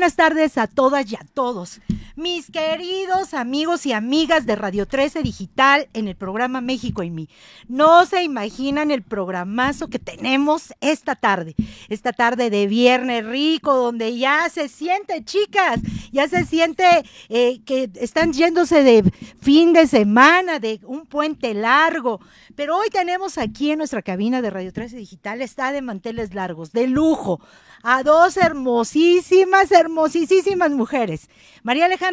buenas tardes a todas y a todos. Mis queridos amigos y amigas de Radio 13 Digital en el programa México y mí. No se imaginan el programazo que tenemos esta tarde. Esta tarde de viernes rico, donde ya se siente, chicas, ya se siente eh, que están yéndose de fin de semana, de un puente largo. Pero hoy tenemos aquí en nuestra cabina de Radio 13 Digital, está de manteles largos, de lujo a dos hermosísimas, hermosísimas mujeres. María Alejandra.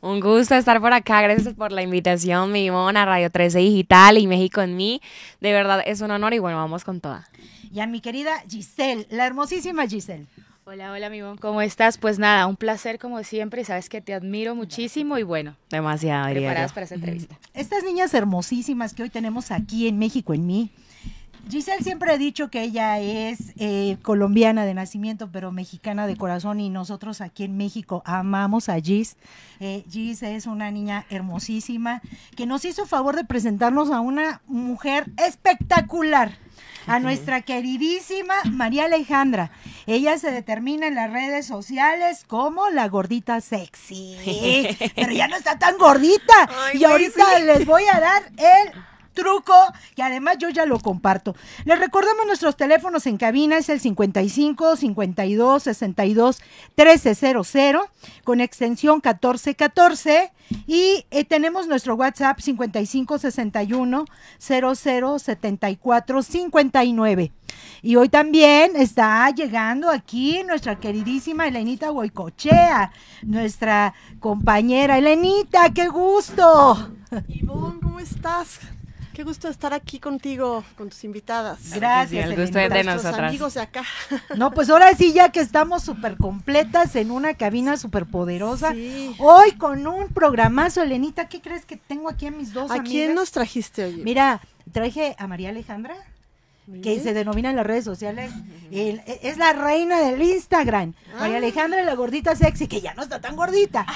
Un gusto estar por acá. Gracias por la invitación, mi mona, Radio 13 Digital y México en mí. De verdad es un honor y bueno, vamos con toda. Y a mi querida Giselle, la hermosísima Giselle. Hola, hola, mi ¿cómo estás? Pues nada, un placer como siempre. Sabes que te admiro muchísimo y bueno. Demasiado, Preparadas para esta entrevista. Estas niñas hermosísimas que hoy tenemos aquí en México en mí Giselle siempre ha dicho que ella es eh, colombiana de nacimiento, pero mexicana de corazón y nosotros aquí en México amamos a Gis. Eh, Gis es una niña hermosísima que nos hizo favor de presentarnos a una mujer espectacular a nuestra queridísima María Alejandra. Ella se determina en las redes sociales como la gordita sexy, pero ya no está tan gordita. y ahorita les voy a dar el truco que además yo ya lo comparto. Les recordamos nuestros teléfonos en cabina, es el 55 52 62 1300 con extensión 1414 y eh, tenemos nuestro WhatsApp 55 61 00 74 59. Y hoy también está llegando aquí nuestra queridísima Elenita Huaycochea, nuestra compañera Elenita, qué gusto. Ivonne, ¿cómo estás? Qué gusto estar aquí contigo, con tus invitadas. Gracias. el gusto es de nosotros. amigos de acá. No, pues ahora sí, ya que estamos súper completas en una cabina súper poderosa. Hoy con un programazo, Elenita, ¿qué crees que tengo aquí a mis dos ¿A quién nos trajiste hoy? Mira, traje a María Alejandra que se denomina en las redes sociales, e, es la reina del Instagram. María ah. Alejandra, la gordita sexy, que ya no está tan gordita.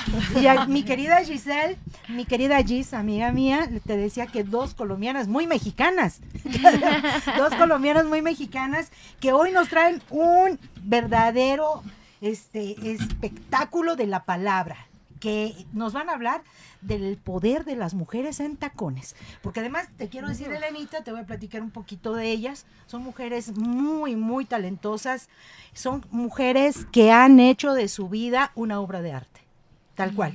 Y a, mi querida Giselle, mi querida Gis, amiga mía, te decía que dos colombianas muy mexicanas, dos colombianas muy mexicanas, que hoy nos traen un verdadero este, espectáculo de la palabra, que nos van a hablar del poder de las mujeres en tacones. Porque además te quiero decir, Elenita, te voy a platicar un poquito de ellas. Son mujeres muy, muy talentosas. Son mujeres que han hecho de su vida una obra de arte tal cual,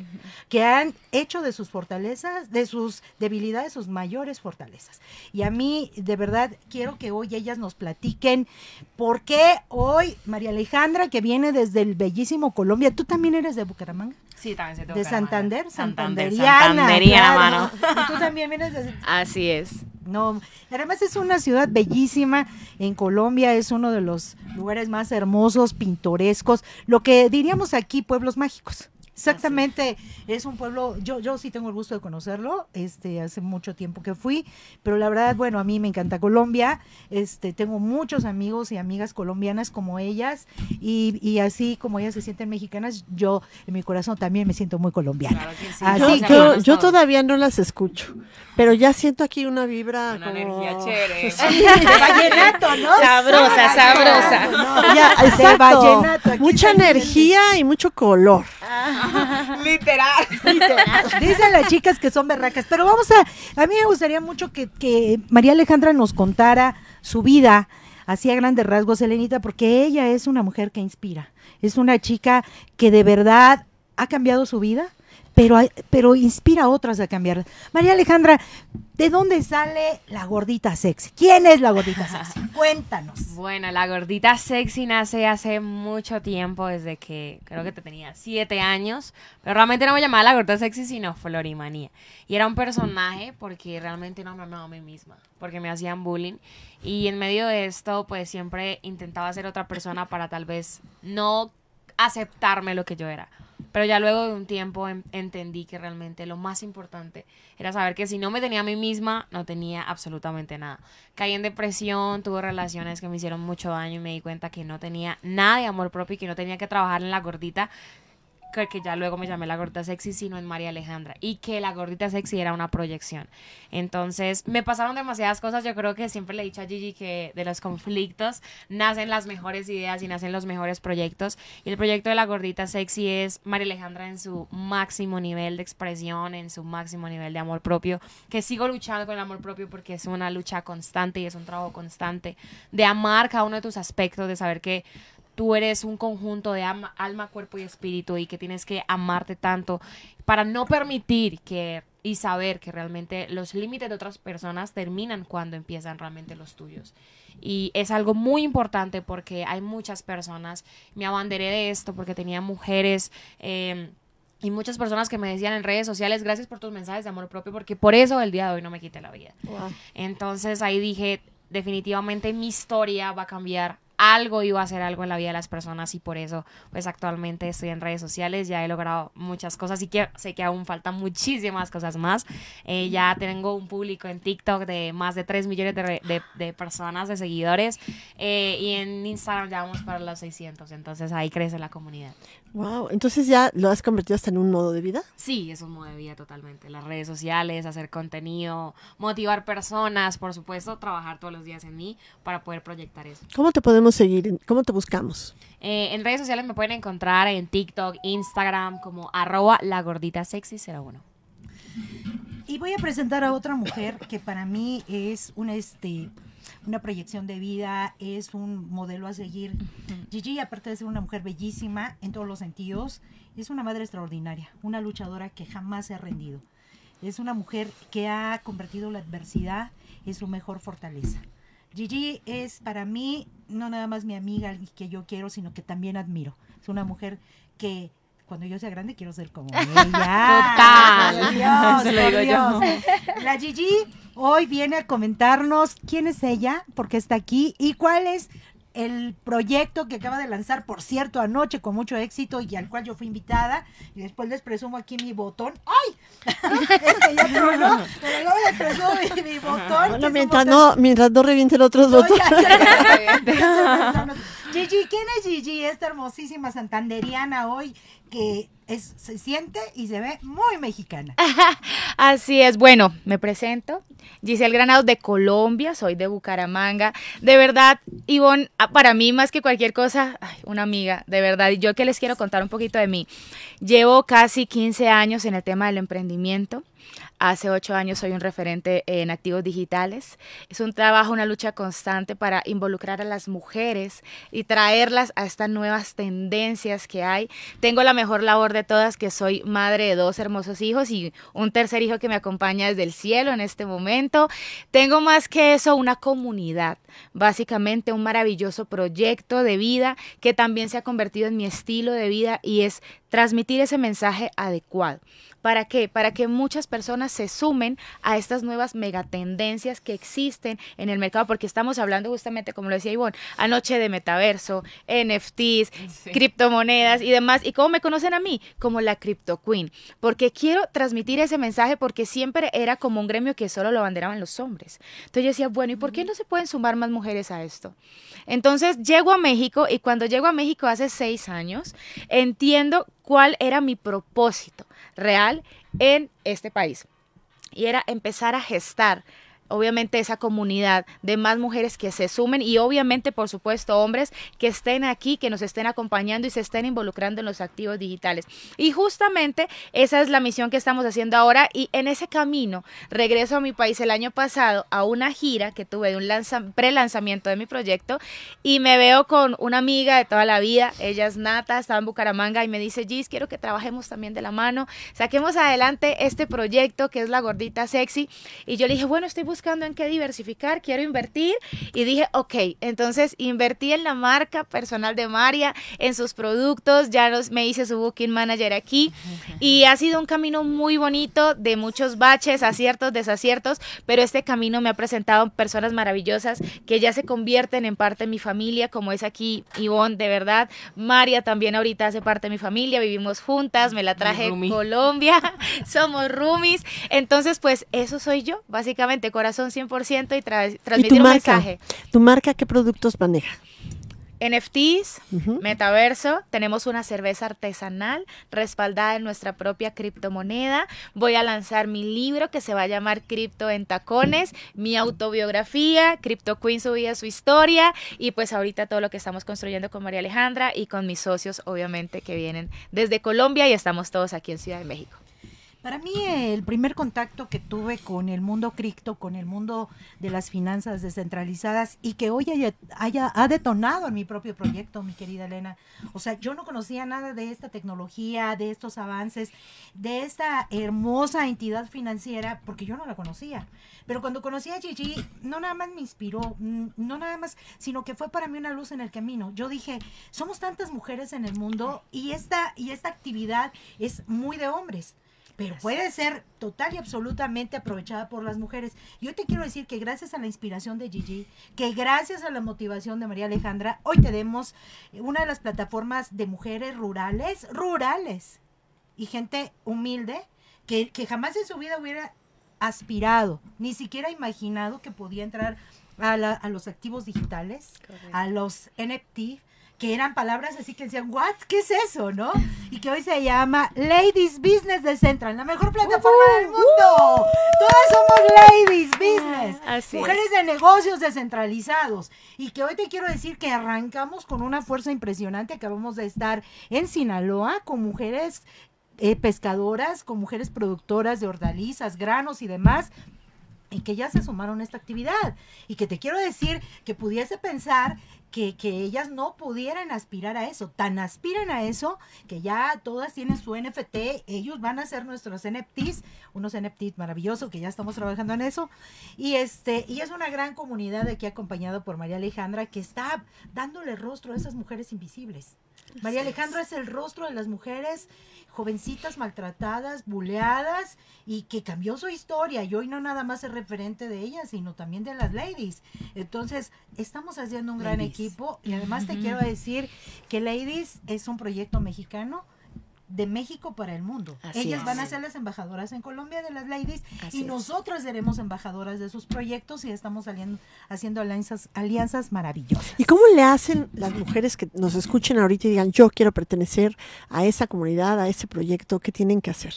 que han hecho de sus fortalezas, de sus debilidades, sus mayores fortalezas. Y a mí, de verdad, quiero que hoy ellas nos platiquen por qué hoy María Alejandra, que viene desde el bellísimo Colombia, ¿tú también eres de Bucaramanga? Sí, también de De Santander, Santanderiana. Santanderiana, mano. ¿Y tú también vienes de... Así es. No, además es una ciudad bellísima en Colombia, es uno de los lugares más hermosos, pintorescos, lo que diríamos aquí pueblos mágicos. Exactamente, es un pueblo, yo, yo sí tengo el gusto de conocerlo, este, hace mucho tiempo que fui, pero la verdad, bueno, a mí me encanta Colombia, este, tengo muchos amigos y amigas colombianas como ellas, y, y así como ellas se sienten mexicanas, yo en mi corazón también me siento muy colombiana. Así yo, yo, todavía no las escucho, pero ya siento aquí una vibra una energía chévere. de vallenato, ¿no? Sabrosa, sabrosa. No, vallenato. Mucha energía y mucho color. Ah. Literal. Dicen las chicas que son berracas. Pero vamos a. A mí me gustaría mucho que, que María Alejandra nos contara su vida así a grandes rasgos, Elenita, porque ella es una mujer que inspira. Es una chica que de verdad ha cambiado su vida pero, pero inspira a otras a cambiar. María Alejandra, ¿de dónde sale la gordita sexy? ¿Quién es la gordita sexy? Cuéntanos. Bueno, la gordita sexy nace hace mucho tiempo, desde que creo que te tenía siete años, pero realmente no me llamaba la gordita sexy, sino Florimanía. Y era un personaje porque realmente no me amaba a mí misma, porque me hacían bullying. Y en medio de esto, pues siempre intentaba ser otra persona para tal vez no aceptarme lo que yo era. Pero ya luego de un tiempo entendí que realmente lo más importante era saber que si no me tenía a mí misma, no tenía absolutamente nada. Caí en depresión, tuve relaciones que me hicieron mucho daño y me di cuenta que no tenía nada de amor propio y que no tenía que trabajar en la gordita que, ya luego me llamé la gordita sexy, sino en María Alejandra. Y que la gordita sexy era una proyección. Entonces, me pasaron demasiadas cosas. Yo creo que siempre le he dicho a Gigi que de los conflictos nacen las mejores ideas y nacen los mejores proyectos. Y el proyecto de la gordita sexy es María Alejandra en su máximo nivel de expresión, en su máximo nivel de amor propio. Que sigo luchando con el amor propio porque es una lucha constante y es un trabajo constante de amar cada uno de tus aspectos, de saber que tú eres un conjunto de alma, alma, cuerpo y espíritu y que tienes que amarte tanto para no permitir que y saber que realmente los límites de otras personas terminan cuando empiezan realmente los tuyos. Y es algo muy importante porque hay muchas personas, me abanderé de esto porque tenía mujeres... Eh, y muchas personas que me decían en redes sociales, gracias por tus mensajes de amor propio, porque por eso el día de hoy no me quité la vida. Wow. Entonces ahí dije, definitivamente mi historia va a cambiar algo va a hacer algo en la vida de las personas y por eso pues actualmente estoy en redes sociales, ya he logrado muchas cosas y que sé que aún faltan muchísimas cosas más. Eh, ya tengo un público en TikTok de más de 3 millones de, de- de personas, de seguidores eh, y en Instagram ya vamos para los 600, entonces ahí crece la comunidad. Wow. Entonces ya lo has convertido hasta en un modo de vida. Sí, es un modo de vida totalmente. Las redes sociales, hacer contenido, motivar personas, por supuesto, trabajar todos los días en mí para poder proyectar eso. ¿Cómo te podemos seguir? ¿Cómo te buscamos? Eh, en redes sociales me pueden encontrar en TikTok, Instagram, como arroba la gordita sexy 01. Y voy a presentar a otra mujer que para mí es una, este, una proyección de vida, es un modelo a seguir. Gigi, aparte de ser una mujer bellísima en todos los sentidos, es una madre extraordinaria, una luchadora que jamás se ha rendido. Es una mujer que ha convertido la adversidad en su mejor fortaleza. Gigi es para mí no nada más mi amiga, alguien que yo quiero, sino que también admiro. Es una mujer que cuando yo sea grande quiero ser como ella. Total. Por Dios, Se lo por digo yo. Dios. La Gigi hoy viene a comentarnos quién es ella, por qué está aquí y cuál es el proyecto que acaba de lanzar, por cierto, anoche con mucho éxito y al cual yo fui invitada. Y después les presumo aquí mi botón. ¡Ay! este ya tronó, pero luego les presumo mi, mi botón. Bueno, mientras botón- no, mientras no ya, ya, ya. Gigi, ¿quién es Gigi? Esta hermosísima santanderiana hoy que es, se siente y se ve muy mexicana. Así es, bueno, me presento. Giselle Granados de Colombia, soy de Bucaramanga. De verdad, Ivonne, ah, para mí más que cualquier cosa, ay, una amiga, de verdad. Y yo que les quiero contar un poquito de mí. Llevo casi 15 años en el tema del emprendimiento. Hace ocho años soy un referente en activos digitales. Es un trabajo, una lucha constante para involucrar a las mujeres y traerlas a estas nuevas tendencias que hay. Tengo la mejor labor de todas, que soy madre de dos hermosos hijos y un tercer hijo que me acompaña desde el cielo en este momento. Tengo más que eso, una comunidad, básicamente un maravilloso proyecto de vida que también se ha convertido en mi estilo de vida y es transmitir ese mensaje adecuado. ¿Para qué? Para que muchas personas se sumen a estas nuevas megatendencias que existen en el mercado, porque estamos hablando justamente, como lo decía Ivonne, anoche de metaverso, NFTs, criptomonedas y demás. ¿Y cómo me conocen a mí? Como la Crypto Queen, porque quiero transmitir ese mensaje porque siempre era como un gremio que solo lo banderaban los hombres. Entonces yo decía, bueno, ¿y por qué no se pueden sumar más mujeres a esto? Entonces llego a México y cuando llego a México hace seis años, entiendo cuál era mi propósito real en este país. Y era empezar a gestar obviamente esa comunidad de más mujeres que se sumen y obviamente por supuesto hombres que estén aquí, que nos estén acompañando y se estén involucrando en los activos digitales. Y justamente esa es la misión que estamos haciendo ahora y en ese camino regreso a mi país el año pasado a una gira que tuve de un lanza pre-lanzamiento de mi proyecto y me veo con una amiga de toda la vida, ella es Nata, estaba en Bucaramanga y me dice, Gis, quiero que trabajemos también de la mano, saquemos adelante este proyecto que es la gordita sexy y yo le dije, bueno, estoy en qué diversificar, quiero invertir. Y dije, ok, entonces invertí en la marca personal de María, en sus productos, ya nos, me hice su booking manager aquí. Y ha sido un camino muy bonito de muchos baches, aciertos, desaciertos, pero este camino me ha presentado personas maravillosas que ya se convierten en parte de mi familia, como es aquí Ivonne, de verdad, María también ahorita hace parte de mi familia, vivimos juntas, me la traje de. Colombia, somos roomies, entonces pues eso soy yo, básicamente corazón 100% y tra- ¿Y transmitir tu un marca? mensaje. ¿Tu marca qué productos maneja? NFTs, metaverso, tenemos una cerveza artesanal respaldada en nuestra propia criptomoneda. Voy a lanzar mi libro que se va a llamar Cripto en Tacones, mi autobiografía, Crypto Queen, su vida, su historia, y pues ahorita todo lo que estamos construyendo con María Alejandra y con mis socios, obviamente, que vienen desde Colombia y estamos todos aquí en Ciudad de México. Para mí el primer contacto que tuve con el mundo cripto, con el mundo de las finanzas descentralizadas y que hoy haya, haya- ha detonado en mi propio proyecto, mi querida Elena. O sea, yo no conocía nada de esta tecnología, de estos avances, de esta hermosa entidad financiera, porque yo no la conocía. Pero cuando conocí a Gigi, no nada más me inspiró, mm, no nada más, sino que fue para mí una luz en el camino. Yo dije, somos tantas mujeres en el mundo y esta, y esta actividad es muy de hombres pero puede ser total y absolutamente aprovechada por las mujeres. Yo te quiero decir que gracias a la inspiración de Gigi, que gracias a la motivación de María Alejandra, hoy tenemos una de las plataformas de mujeres rurales, rurales, y gente humilde, que, que jamás en su vida hubiera aspirado, ni siquiera imaginado que podía entrar a, la- a los activos digitales, a los NFT, que eran palabras así que decían, ¿what? ¿Qué es eso? ¿No? Y que hoy se llama Ladies Business de Central, la mejor plataforma del mundo. Todas somos Ladies Business. Así Mujeres de negocios descentralizados. Y que hoy te quiero decir que arrancamos con una fuerza impresionante. Acabamos de estar en Sinaloa con mujeres eh, pescadoras, con mujeres productoras de hortalizas, granos y demás y que ya se sumaron a esta actividad. Y que te quiero decir que pudiese pensar que, que ellas no pudieran aspirar a eso. Tan aspiran a eso que ya todas tienen su NFT. Ellos van a ser nuestros NFTs, unos NFTs maravillosos que ya estamos trabajando en eso. Y este, y es una gran comunidad aquí acompañado por María Alejandra que está dándole rostro a esas mujeres invisibles. María Alejandra es el rostro de las mujeres jovencitas maltratadas, buleadas y que cambió su historia y hoy no nada más es referente de ellas, sino también de las ladies. Entonces, estamos haciendo un gran equipo y además te quiero decir que Ladies es un proyecto mexicano de México para el mundo. Así Ellas es. van a ser las embajadoras en Colombia de las ladies Así y es. nosotras seremos embajadoras de sus proyectos y estamos saliendo, haciendo alianzas, alianzas maravillosas. ¿Y cómo le hacen las mujeres que nos escuchen ahorita y digan, yo quiero pertenecer a esa comunidad, a ese proyecto? ¿Qué tienen que hacer?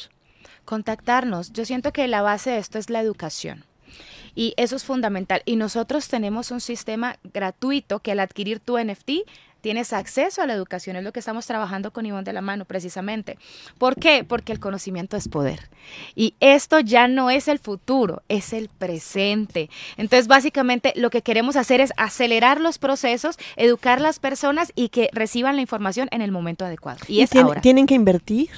contactarnos. Yo siento que la base de esto es la educación. Y eso es fundamental. Y nosotros tenemos un sistema gratuito que al adquirir tu NFT tienes acceso a la educación. Es lo que estamos trabajando con Ivonne de la mano, precisamente. ¿Por qué? Porque el conocimiento es poder. Y esto ya no es el futuro, es el presente. Entonces, básicamente, lo que queremos hacer es acelerar los procesos, educar a las personas y que reciban la información en el momento adecuado. Y, es tien- ahora. tienen que invertir?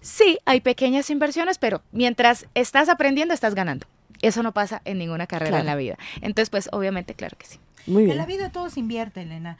Sí, hay pequeñas inversiones, pero mientras estás aprendiendo, estás ganando. Eso no pasa en ninguna carrera Claro. en la vida. Entonces, pues obviamente, claro que sí. Muy En la vida todo se invierte, Elena.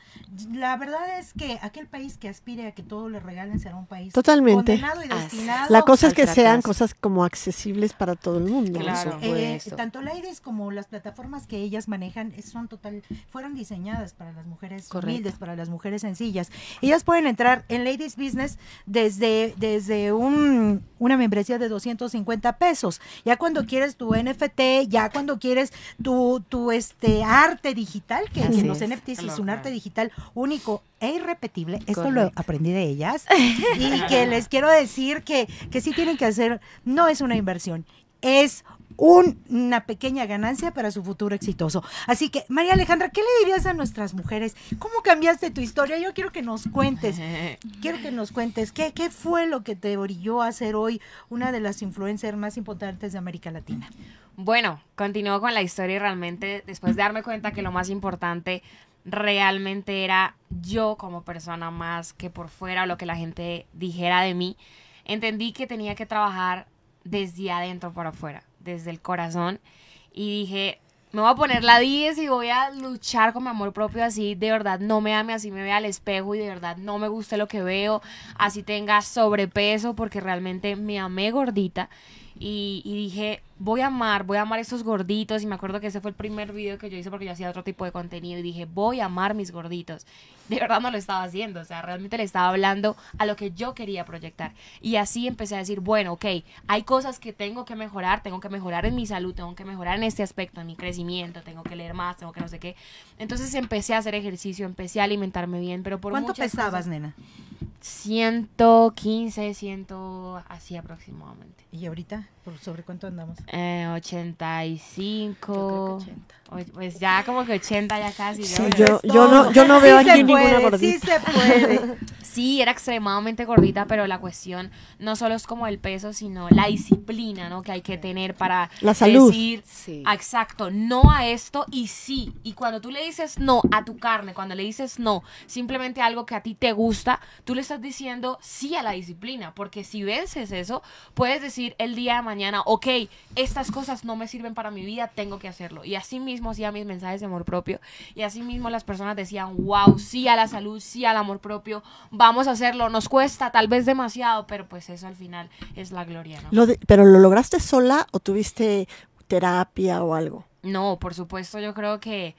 La verdad es que aquel país que aspire a que todo le regalen será un país Totalmente. condenado y destinado. La cosa es que sean cosas como accesibles para todo el mundo. Eh, tanto Ladies como las plataformas que ellas manejan son total, fueron diseñadas para las mujeres Correcto. humildes, para las mujeres sencillas. Ellas pueden entrar en Ladies Business desde, desde un, una membresía de 250 pesos. Ya cuando quieres tu NFT, ya cuando quieres tu, tu este arte digital, que, los. NFTs es Claro, un arte digital único e irrepetible. Esto lo aprendí de ellas. y que les quiero decir que, que sí tienen que hacer, no es una inversión, es un- una pequeña ganancia para su futuro exitoso. Así que, María Alejandra, ¿qué le dirías a nuestras mujeres? ¿Cómo cambiaste tu historia? Yo quiero que nos cuentes, quiero que nos cuentes qué, qué fue lo que te orilló a ser hoy una de las influencers más importantes de América Latina. Bueno, continúo con la historia y realmente después de darme cuenta que lo más importante realmente era yo como persona más que por fuera o lo que la gente dijera de mí, entendí que tenía que trabajar desde adentro para afuera, desde el corazón. Y dije, me voy a poner la 10 y voy a luchar con mi amor propio así, de verdad no me ame, así me vea al espejo y de verdad no me guste lo que veo, así tenga sobrepeso porque realmente me amé gordita. Y, y dije, voy a amar, voy a amar estos gorditos. Y me acuerdo que ese fue el primer video que yo hice porque yo hacía otro tipo de contenido. Y dije, voy a amar mis gorditos. De verdad no lo estaba haciendo. O sea, realmente le estaba hablando a lo que yo quería proyectar. Y así empecé a decir, bueno, ok, hay cosas que tengo que mejorar. Tengo que mejorar en mi salud, tengo que mejorar en este aspecto, en mi crecimiento. Tengo que leer más, tengo que no sé qué. Entonces empecé a hacer ejercicio, empecé a alimentarme bien. Pero por ¿Cuánto pesabas, cosas- nena? 115, 100, así aproximadamente. ¿Y ahorita? ¿Por ¿Sobre cuánto andamos? Eh, 85. o- Pues ya como que 80 ya casi. Yo, yo no, yo no veo aquí ninguna puede, gordita. Sí se puede. Sí, era extremadamente gordita, pero la cuestión no solo es como el peso, sino la disciplina, ¿no? Que hay que tener para La salud. decir, Sí. exacto, no a esto y sí. Y cuando tú le dices no a tu carne, cuando le dices no, simplemente algo que a ti te gusta, tú le estás diciendo sí a la disciplina, porque si vences eso, puedes decir el día de mañana, ok, estas cosas no me sirven para mi vida, tengo que hacerlo. Y así mismo hacía mis mensajes de amor propio, y así mismo las personas decían, wow, sí a la salud, sí al amor propio, vamos a hacerlo, nos cuesta tal vez demasiado, pero pues eso al final es la gloria, ¿no? Lo de- ¿Pero lo lograste sola o tuviste terapia o algo? No, por supuesto, yo creo que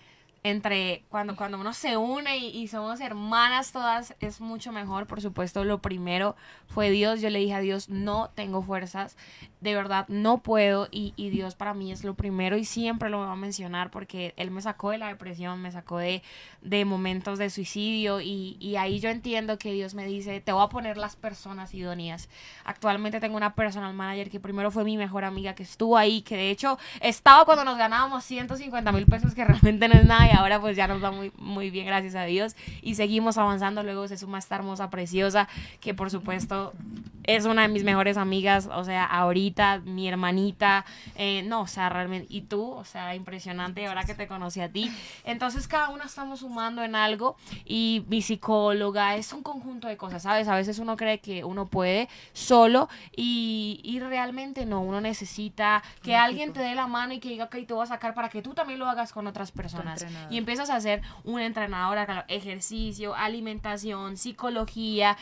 entre cuando, cuando uno se une y, y somos hermanas todas es mucho mejor. Por supuesto, lo primero fue Dios. Yo le dije a Dios, no tengo fuerzas, de verdad no puedo y, y Dios para mí es lo primero y siempre lo voy a mencionar porque Él me sacó de la depresión, me sacó de, de momentos de suicidio y, y ahí yo entiendo que Dios me dice, te voy a poner las personas idóneas. Actualmente tengo una personal manager que primero fue mi mejor amiga que estuvo ahí, que de hecho estaba cuando nos ganábamos 150 mil pesos, que realmente no es nada ahora pues ya nos va muy, muy bien, gracias a Dios. Y seguimos avanzando, luego se suma esta hermosa, preciosa, que por supuesto es una de mis mejores amigas, o sea, ahorita, mi hermanita, eh, no, o sea, realmente, y tú, o sea, impresionante ahora que te conocí a ti. Entonces cada uno estamos sumando en algo y mi psicóloga es un conjunto de cosas, ¿sabes? A veces uno cree que uno puede solo y, y realmente no, uno necesita que alguien te dé la mano y que diga, ok, te voy a sacar para que tú también lo hagas con otras personas. Y empiezas a ser un entrenador, claro, ejercicio, alimentación, psicología,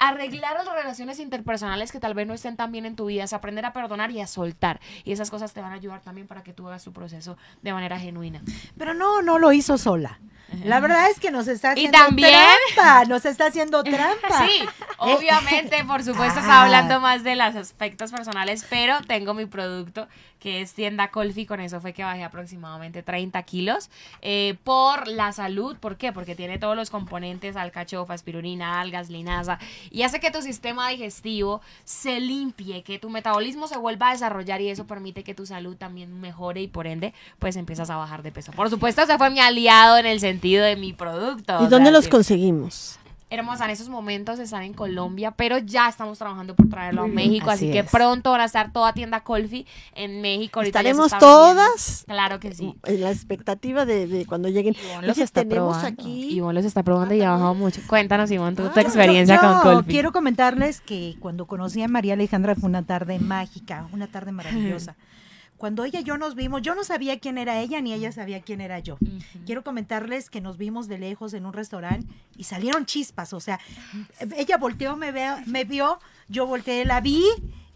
arreglar las relaciones interpersonales que tal vez no estén tan bien en tu vida, es aprender a perdonar y a soltar. Y esas cosas te van a ayudar también para que tú hagas tu proceso de manera genuina. Pero no, no lo hizo sola. La verdad es que nos está Y haciendo también- trampa. Nos está haciendo trampa. Sí, obviamente, por supuesto, Ah. está hablando más de los aspectos personales, pero tengo mi producto que es tienda Colfi, con eso fue que bajé aproximadamente 30 kilos eh, por la salud, ¿por qué? Porque tiene todos los componentes, alcachofa, espirulina, algas, linaza, y hace que tu sistema digestivo se limpie, que tu metabolismo se vuelva a desarrollar y eso permite que tu salud también mejore y por ende, pues empiezas a bajar de peso. Por supuesto, ese fue mi aliado en el sentido de mi producto. ¿Y dónde sea, los que- conseguimos? Hermosa, en esos momentos están en Colombia, pero ya estamos trabajando por traerlo a México, así, así que pronto van a estar toda tienda Colfi en México. ¿Estaremos todas? Claro que sí. En la expectativa de, de cuando lleguen. Ivonne los está tenemos probando. aquí. Ivonne los está probando y ha bajado mucho. Cuéntanos, Ivonne, tu, tu Ah, experiencia Yo- con yo Colfi. Quiero comentarles que cuando conocí a María Alejandra fue una tarde mágica, una tarde maravillosa. Cuando ella y yo nos vimos, yo no sabía quién era ella ni ella sabía quién era yo. Quiero comentarles que nos vimos de lejos en un restaurante y salieron chispas, o sea, ella volteó, me, veo, me vio, yo volteé, la vi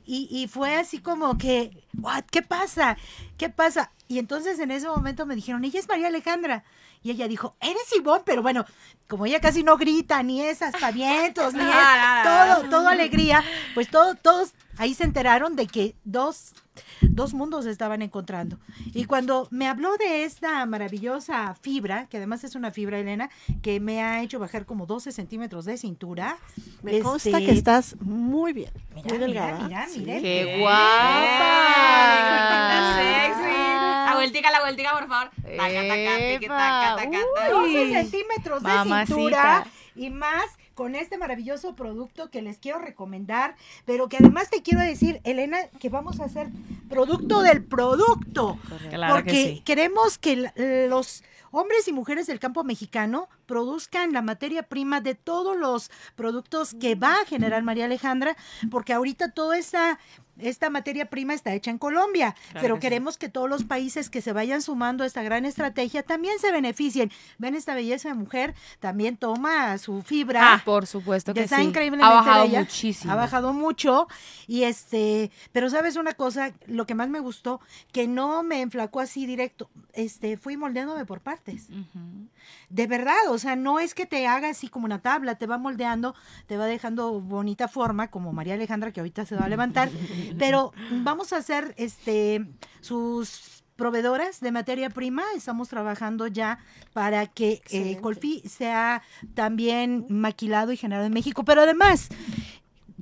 y, y fue así como que, "What, ¿qué pasa? ¿Qué pasa? Y entonces en ese momento me dijeron, ella es María Alejandra. Y ella dijo, eres Ivonne, pero bueno, como ella casi no grita, ni es aspavientos, ni es todo, todo alegría, pues todo, todos ahí se enteraron de que dos, dos mundos se estaban encontrando. Y cuando me habló de esta maravillosa fibra, que además es una fibra, Elena, que me ha hecho bajar como 12 centímetros de cintura. Me consta este, que estás muy bien, Mira, muy mira, delgada. mira, Sí. mira. ¡Qué Guapa. guapa! sexy. La vueltica, la vueltica, por favor. Taca, taca, tiqui, taca, taca, taca. 12 centímetros de Mamacita. cintura y más con este maravilloso producto que les quiero recomendar, pero que además te quiero decir, Elena, que vamos a hacer producto del producto. Claro porque que sí. queremos que los hombres y mujeres del campo mexicano produzcan la materia prima de todos los productos que va a generar María Alejandra, porque ahorita toda esa esta materia prima está hecha en Colombia, Claro pero que sí. queremos que todos los países que se vayan sumando a esta gran estrategia también se beneficien. Ven esta belleza de mujer, también toma su fibra. Ah, por supuesto que que está sí. increíblemente Ha bajado bella. muchísimo. Ha bajado mucho y este, pero sabes una cosa, lo que más me gustó, que no me enflacó así directo, este, fui moldeándome por partes. De verdad, o sea, no es que te haga así como una tabla, te va moldeando, te va dejando bonita forma, como María Alejandra, que ahorita se va a levantar, pero vamos a hacer este sus proveedoras de materia prima, estamos trabajando ya para que eh. Colfi sea también maquilado y generado en México, pero además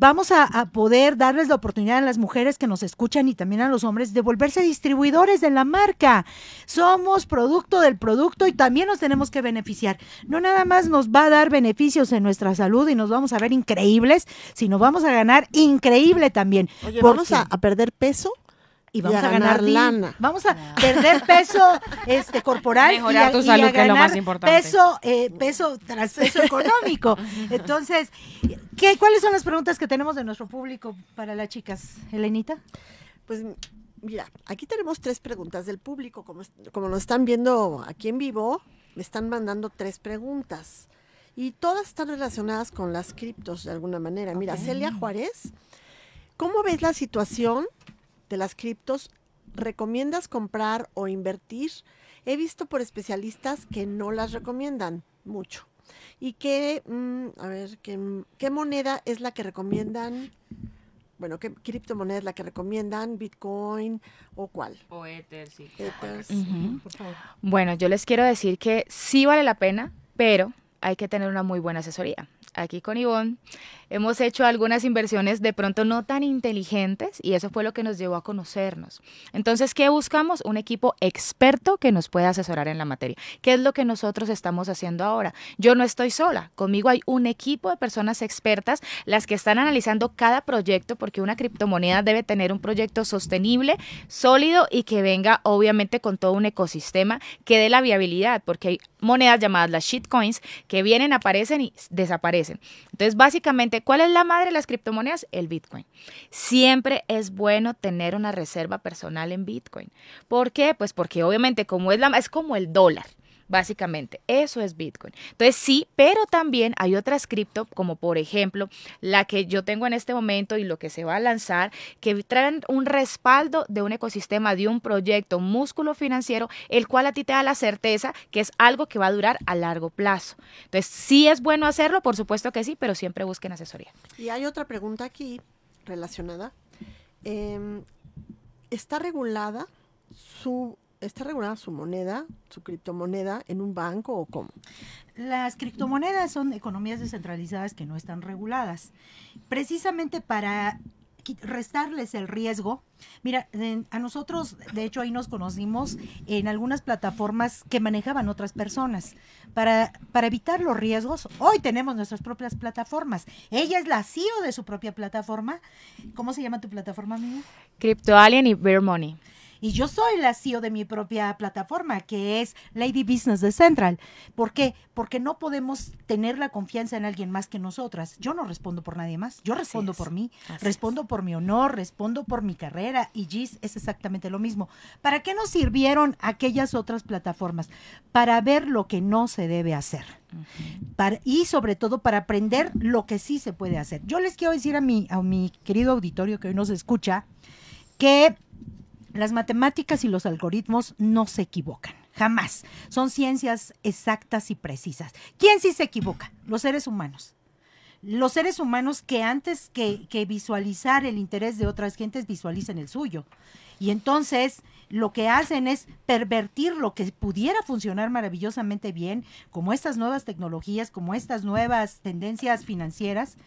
vamos a, a poder darles la oportunidad a las mujeres que nos escuchan y también a los hombres de volverse distribuidores de la marca. Somos producto del producto y también nos tenemos que beneficiar. No nada más nos va a dar beneficios en nuestra salud y nos vamos a ver increíbles, sino vamos a ganar increíble también. Oye, vamos a, a perder peso y vamos a a, ganar, ganar lana. Vamos a perder peso este corporal Mejorar y a, tu y salud, a que es lo más ganar importante. Peso, eh, peso tras peso económico. Entonces, ¿qué, ¿cuáles son las preguntas que tenemos de nuestro público para las chicas, Elenita? Pues mira, aquí tenemos tres preguntas del público. Como, como nos están viendo aquí en vivo, me están mandando tres preguntas. Y todas están relacionadas con las criptos de alguna manera. Mira. Celia Juárez, ¿cómo ves la situación de las criptos? ¿Recomiendas comprar o invertir? He visto por especialistas que no las recomiendan mucho. ¿Y qué, mm, a ver, qué, qué moneda es la que recomiendan? Bueno, ¿qué criptomoneda es la que recomiendan? ¿Bitcoin o cuál? O Ether, sí. Ethers. Por favor. Bueno, yo les quiero decir que sí vale la pena, pero hay que tener una muy buena asesoría. Aquí con Ivonne hemos hecho algunas inversiones de pronto no tan inteligentes y eso fue lo que nos llevó a conocernos. Entonces, ¿qué buscamos? Un equipo experto que nos pueda asesorar en la materia. ¿Qué es lo que nosotros estamos haciendo ahora? Yo no estoy sola, conmigo hay un equipo de personas expertas, las que están analizando cada proyecto, porque una criptomoneda debe tener un proyecto sostenible, sólido y que venga obviamente con todo un ecosistema que dé la viabilidad, porque hay monedas llamadas las shitcoins que vienen, aparecen y desaparecen. Entonces, básicamente, ¿cuál es la madre de las criptomonedas? El Bitcoin. Siempre es bueno tener una reserva personal en Bitcoin. ¿Por qué? Pues porque obviamente como es la es como el dólar. Básicamente, eso es Bitcoin. Entonces sí, pero también hay otras cripto, como por ejemplo la que yo tengo en este momento y lo que se va a lanzar, que traen un respaldo de un ecosistema, de un proyecto, músculo financiero, el cual a ti te da la certeza que es algo que va a durar a largo plazo. Entonces sí es bueno hacerlo, por supuesto que sí, pero siempre busquen asesoría. Y hay otra pregunta aquí relacionada. Em, ¿Está regulada su está regulada su moneda, su criptomoneda en un banco o cómo? Las criptomonedas son economías descentralizadas que no están reguladas. Precisamente para restarles el riesgo. Mira, en- a nosotros, de hecho, ahí nos conocimos en algunas plataformas que manejaban otras personas. Para, para evitar los riesgos, hoy tenemos nuestras propias plataformas. Ella es la CEO de su propia plataforma. ¿Cómo se llama tu plataforma, amiga? Crypto Alien y Bear Money. Y yo soy la CEO de mi propia plataforma, que es Lady Business de Central. ¿Por qué? Porque no podemos tener la confianza en alguien más que nosotras. Yo no respondo por nadie más. Yo respondo es. por mí, Así respondo por mi honor, respondo por mi carrera. Y GIS es exactamente lo mismo. ¿Para qué nos sirvieron aquellas otras plataformas? Para ver lo que no se debe hacer. Para- y sobre todo para aprender lo que sí se puede hacer. Yo les quiero decir a mi, a mi querido auditorio que hoy nos escucha que las matemáticas y los algoritmos no se equivocan, jamás. Son ciencias exactas y precisas. ¿Quién sí se equivoca? Los seres humanos. Los seres humanos que antes que, visualizar el interés de otras gentes visualizan el suyo. Y entonces lo que hacen es pervertir lo que pudiera funcionar maravillosamente bien, como estas nuevas tecnologías, como estas nuevas tendencias financieras.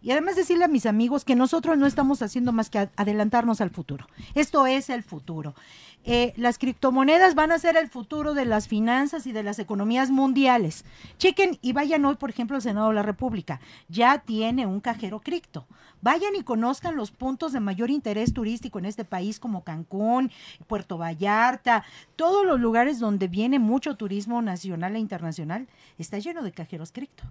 Y además decirle a mis amigos que nosotros no estamos haciendo más que adelantarnos al futuro. Esto es el futuro. Eh, las criptomonedas van a ser el futuro de las finanzas y de las economías mundiales. Chequen y vayan hoy, por ejemplo, al Senado de la República. Ya tiene un cajero cripto. Vayan y conozcan los puntos de mayor interés turístico en este país, como Cancún, Puerto Vallarta, todos los lugares donde viene mucho turismo nacional e internacional. Está lleno de cajeros cripto.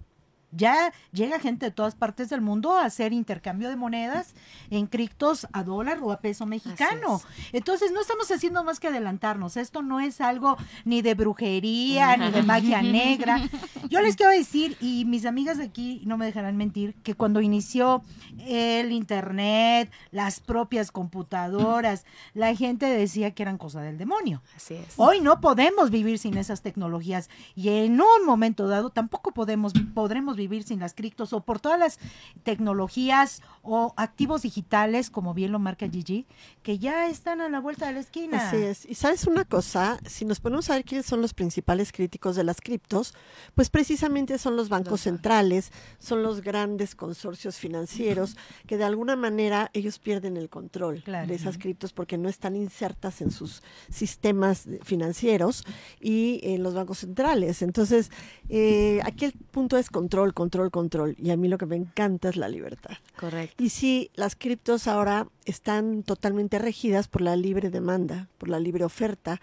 Ya llega gente de todas partes del mundo a hacer intercambio de monedas en criptos a dólar o a peso mexicano. Entonces no estamos haciendo más que adelantarnos. Esto no es algo ni de brujería, ni de magia negra. Yo les quiero decir, y mis amigas de aquí no me dejarán mentir, que cuando inició el internet, las propias computadoras, la gente decía que eran cosa del demonio. Así es. Hoy no podemos vivir sin esas tecnologías y en un momento dado tampoco podemos podremos vivir sin las criptos o por todas las tecnologías o activos digitales, como bien lo marca Gigi, que ya están a la vuelta de la esquina. Así es. Y sabes una cosa, si nos ponemos a ver quiénes son los principales críticos de las criptos, pues precisamente son los bancos centrales, son los grandes consorcios financieros, que de alguna manera ellos pierden el control Claro. de esas criptos porque no están insertas en sus sistemas financieros y en los bancos centrales. Entonces, eh, aquí el punto es control, control, control. Y a mí lo que me encanta es la libertad. Correcto. Y sí, las criptos ahora están totalmente regidas por la libre demanda, por la libre oferta,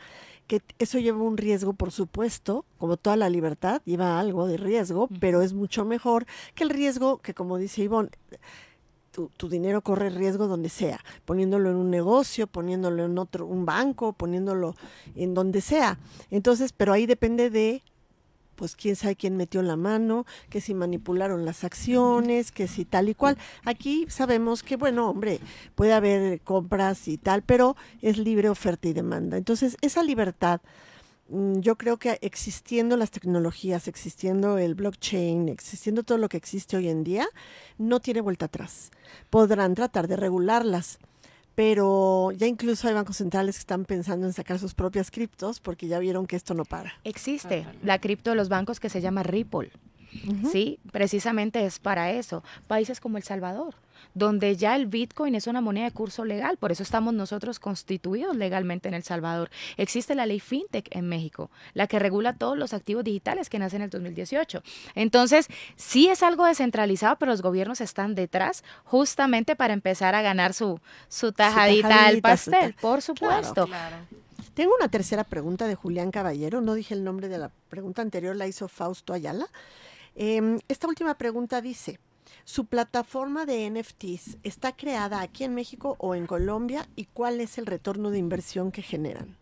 que eso lleva un riesgo, por supuesto, como toda la libertad, lleva algo de riesgo, pero es mucho mejor que el riesgo que, como dice Ivonne, tu, tu dinero corre riesgo donde sea, poniéndolo en un negocio, poniéndolo en otro, un banco, poniéndolo en donde sea. Entonces, pero ahí depende de pues quién sabe quién metió la mano, que si manipularon las acciones, que si tal y cual. Aquí sabemos que, bueno, hombre, puede haber compras y tal, pero es libre oferta y demanda. Entonces, esa libertad, mm, yo creo que existiendo las tecnologías, existiendo el blockchain, existiendo todo lo que existe hoy en día, no tiene vuelta atrás. Podrán tratar de regularlas, pero ya incluso hay bancos centrales que están pensando en sacar sus propias criptos porque ya vieron que esto no para. Existe la cripto de los bancos que se llama Ripple. Sí, precisamente es para eso. Países como El Salvador, donde ya el Bitcoin es una moneda de curso legal, por eso estamos nosotros constituidos legalmente en El Salvador. Existe la ley FinTech en México, la que regula todos los activos digitales que nacen en el 2018. Entonces, sí es algo descentralizado, pero los gobiernos están detrás justamente para empezar a ganar su, su tajadita al tajadita, su pastel, ta- por supuesto. Claro. Tengo una tercera pregunta de Julián Caballero. No dije el nombre de la pregunta anterior, la hizo Fausto Ayala. Eh, esta última pregunta dice, ¿su plataforma de NFTs está creada aquí en México o en Colombia y cuál es el retorno de inversión que generan?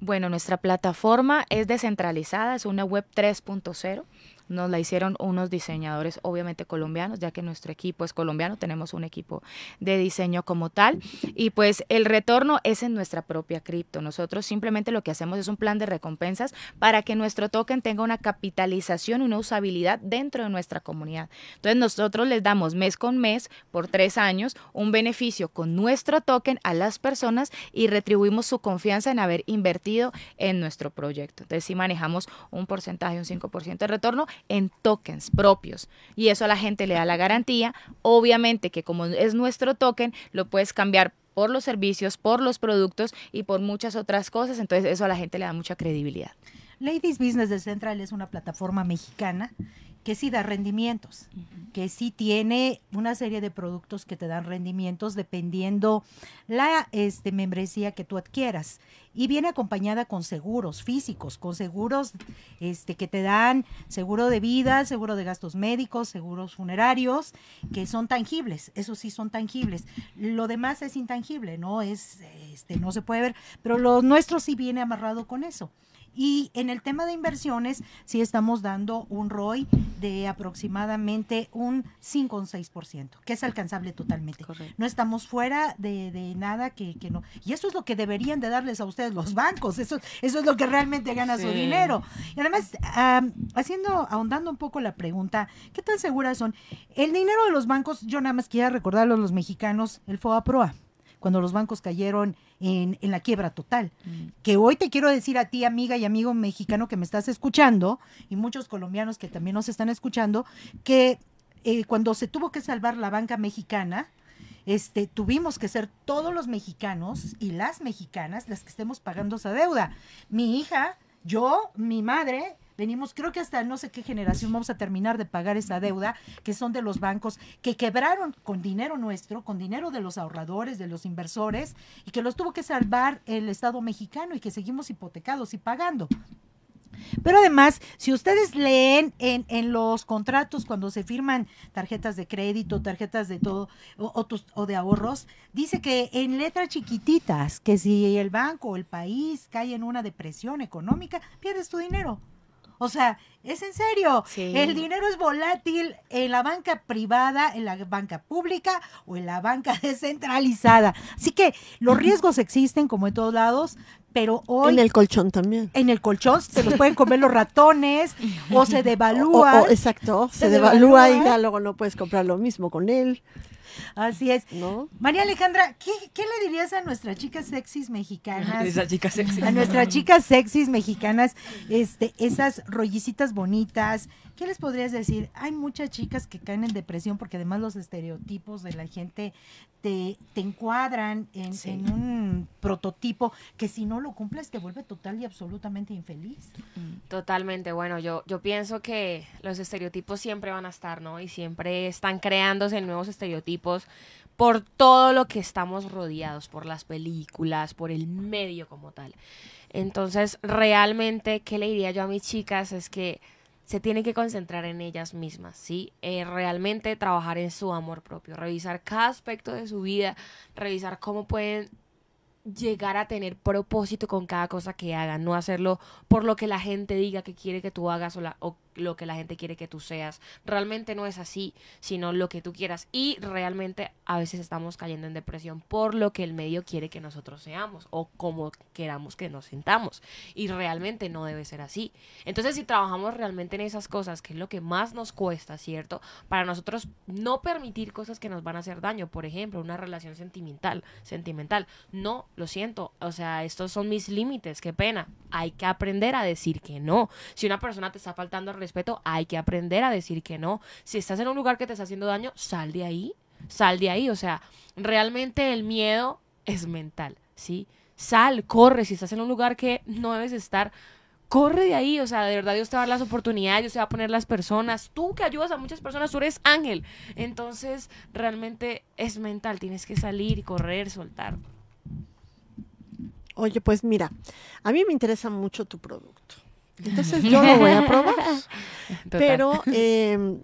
Bueno, nuestra plataforma es descentralizada, es una web 3.0. Nos la hicieron unos diseñadores, obviamente colombianos, ya que nuestro equipo es colombiano, tenemos un equipo de diseño como tal. Y pues el retorno es en nuestra propia cripto. Nosotros simplemente lo que hacemos es un plan de recompensas para que nuestro token tenga una capitalización, una usabilidad dentro de nuestra comunidad. Entonces nosotros les damos mes con mes, por tres años, un beneficio con nuestro token a las personas y retribuimos su confianza en haber invertido en nuestro proyecto. Entonces sí manejamos un porcentaje, un 5% de retorno en tokens propios. Y eso a la gente le da la garantía. Obviamente que como es nuestro token, lo puedes cambiar por los servicios, por los productos y por muchas otras cosas. Entonces eso a la gente le da mucha credibilidad. Ladies Business Central es una plataforma mexicana que sí da rendimientos, que sí tiene una serie de productos que te dan rendimientos dependiendo la este, membresía que tú adquieras. Y viene acompañada con seguros físicos, con seguros este, que te dan seguro de vida, seguro de gastos médicos, seguros funerarios, que son tangibles, eso sí son tangibles. Lo demás es intangible, no es, este, no se puede ver, pero lo nuestro sí viene amarrado con eso. Y en el tema de inversiones, sí estamos dando un ROI de aproximadamente un 5 o un 6%, que es alcanzable totalmente. Correcto. No estamos fuera de, de nada que, que no. Y eso es lo que deberían de darles a ustedes los bancos. Eso, eso es lo que realmente gana su dinero. Y además, am, haciendo, ahondando un poco la pregunta, ¿qué tan seguras son? El dinero de los bancos, yo nada más quiero recordarlo a los mexicanos, el FOA-PROA, cuando los bancos cayeron en, en la quiebra total. Que hoy te quiero decir a ti, amiga y amigo mexicano que me estás escuchando, y muchos colombianos que también nos están escuchando, que eh, cuando se tuvo que salvar la banca mexicana, este, tuvimos que ser todos los mexicanos y las mexicanas las que estemos pagando esa deuda. Mi hija, yo, mi madre, venimos, creo que hasta no sé qué generación vamos a terminar de pagar esa deuda, que son de los bancos que quebraron con dinero nuestro, con dinero de los ahorradores, de los inversores, y que los tuvo que salvar el Estado mexicano y que seguimos hipotecados y pagando. Pero además, si ustedes leen en, en los contratos cuando se firman tarjetas de crédito, tarjetas de todo o, o de ahorros, dice que en letras chiquititas, que si el banco o el país cae en una depresión económica, pierdes tu dinero. O sea, es en serio. Sí. El dinero es volátil en la banca privada, en la banca pública o en la banca descentralizada. Así que los riesgos existen como en todos lados, pero hoy En el colchón también. en el colchón se los pueden comer los ratones o se devalúa. o- exacto, se, Se devalúa y ya luego no puedes comprar lo mismo con él, Así es. ¿no? María Alejandra, ¿qué, qué le dirías a nuestras chicas sexys mexicanas? Esa chica sexy. A nuestras chicas sexys mexicanas, este, esas rollicitas bonitas, ¿qué les podrías decir? Hay muchas chicas que caen en depresión porque además los estereotipos de la gente te, te encuadran en, Sí. en un prototipo que si no lo cumples te vuelve total y absolutamente infeliz. Totalmente, bueno, yo, yo pienso que los estereotipos siempre van a estar, ¿no? Y siempre están creándose nuevos estereotipos por todo lo que estamos rodeados, por las películas, por el medio como tal. Entonces, realmente, ¿qué le diría yo a mis chicas? Es que se tienen que concentrar en ellas mismas, ¿sí? Eh, realmente trabajar en su amor propio, revisar cada aspecto de su vida, revisar cómo pueden llegar a tener propósito con cada cosa que hagan, no hacerlo por lo que la gente diga que quiere que tú hagas o, la- lo que la gente quiere que tú seas. Realmente no es así, sino lo que tú quieras. Y realmente a veces estamos cayendo en depresión por lo que el medio quiere que nosotros seamos o como queramos que nos sintamos. Y realmente no debe ser así. Entonces si trabajamos realmente en esas cosas, que es lo que más nos cuesta, ¿cierto? Para nosotros no permitir cosas que nos van a hacer daño, por ejemplo, una relación sentimental, sentimental. No, lo siento, o sea, estos son mis límites, qué pena. Hay que aprender a decir que no. Si una persona te está faltando al respeto, hay que aprender a decir que no. Si estás en un lugar que te está haciendo daño, sal de ahí, sal de ahí, o sea, realmente el miedo es mental, ¿sí? Sal, corre, si estás en un lugar que no debes estar, corre de ahí, o sea, de verdad Dios te va a dar las oportunidades, Dios te va a poner las personas, tú que ayudas a muchas personas, tú eres ángel, entonces realmente es mental, tienes que salir, correr, soltar. Oye, pues mira, a mí me interesa mucho tu producto. Entonces yo lo voy a probar. Total. Pero, eh,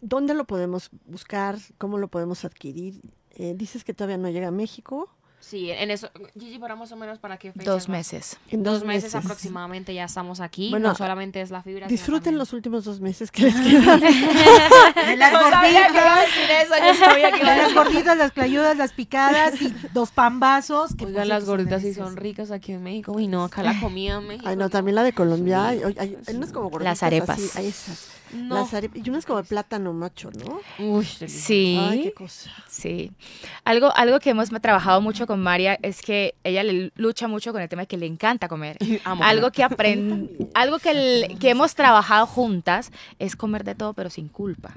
¿dónde lo podemos buscar? ¿Cómo lo podemos adquirir? Eh, dices que todavía no llega a México. Sí, en eso, Gigi, para más o menos para qué fecha Dos meses. En Dos, meses, aproximadamente ya estamos aquí. Bueno, no solamente es la fibra. Disfruten los últimos dos meses que les quedan. De las gorditas, eso, yo sabía de las gorditas, las clayudas, las picadas y dos pambazos. Que Oigan, las cierto son gorditas sí son ricas aquí en México. Y no, acá la comida en México. Ay, no, también la de Colombia. Hay, hay- hay unas como gorditas Las arepas. así, hay esas. No. Las arepas. Y unas como de plátano macho, ¿no? Uy, Sí. Ay, qué cosa. Sí. Algo, algo que hemos trabajado mucho con María es que ella le lucha mucho con el tema de que le encanta comer. Amo algo que aprend, algo que, el- que hemos trabajado juntas es comer de todo pero sin culpa.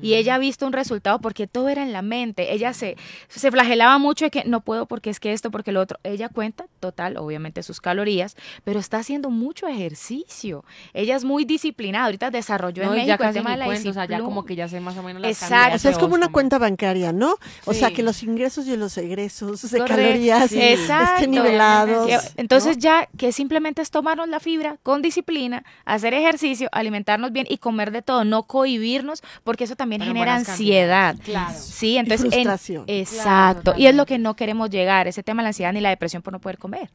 Y ella ha visto un resultado porque todo era en la mente. Ella se, se flagelaba mucho de que no puedo porque es que esto, porque lo otro. Ella cuenta, total, obviamente sus calorías, pero está haciendo mucho ejercicio. Ella es muy disciplinada. Ahorita desarrolló No, en ya México el casi tema de la cuento, o sea, ya como que ya sé más o menos las Exacto. O sea, es como una cuenta bancaria, ¿no? O sea, que los ingresos y los egresos de Correcto. calorías Sí. Exacto. estén nivelados. Entonces ¿no? ya que simplemente es tomarnos la fibra con disciplina, hacer ejercicio, alimentarnos bien y comer de todo, no cohibirnos, porque eso también Pero genera ansiedad. Claro. Sí, entonces frustración. exacto. Claro, y es lo que no queremos llegar, ese tema de la ansiedad ni la depresión por no poder comer.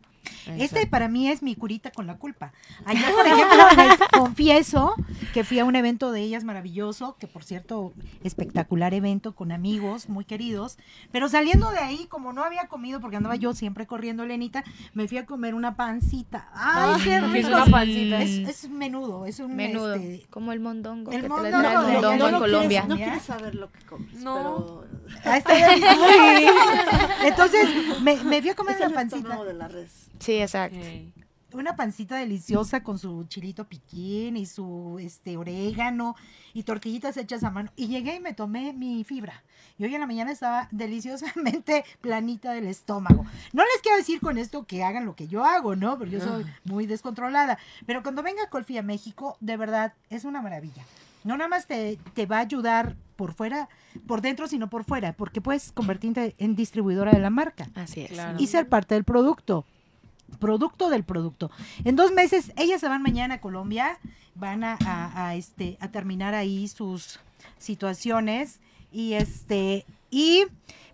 Este para mí es mi curita con la culpa. Ayer, por ejemplo, les confieso que fui a un evento de ellas maravilloso, que por cierto, espectacular evento con amigos muy queridos, pero saliendo de ahí, como no había comido, porque andaba yo siempre corriendo, Lenita, me fui a comer una pancita. ¡Ay, qué ¿qué rico! es una pancita? Es, es menudo, es un Menudo, este, como el mondongo el que te lo mondongo, trae el no, mondongo no en lo Colombia. quieres, No quieres saber lo que comes, No. pero... ah. Entonces, me, me fui a comer una pancita. estómago de la res. Sí, exacto. Una pancita deliciosa con su chilito piquín y su este orégano y tortillitas hechas a mano. Y llegué y me tomé mi fibra. Y hoy en la mañana estaba deliciosamente planita del estómago. No les quiero decir con esto que hagan lo que yo hago, ¿no? Porque yo soy muy descontrolada. Pero cuando venga Colfi a México, de verdad, es una maravilla. No nada más te, te va a ayudar por fuera, por dentro, sino por fuera, porque puedes convertirte en distribuidora de la marca Así es. Claro. y ser parte del producto. Producto del producto. En dos meses, ellas se van mañana a Colombia, van a, a- a, este, a terminar ahí sus situaciones y este y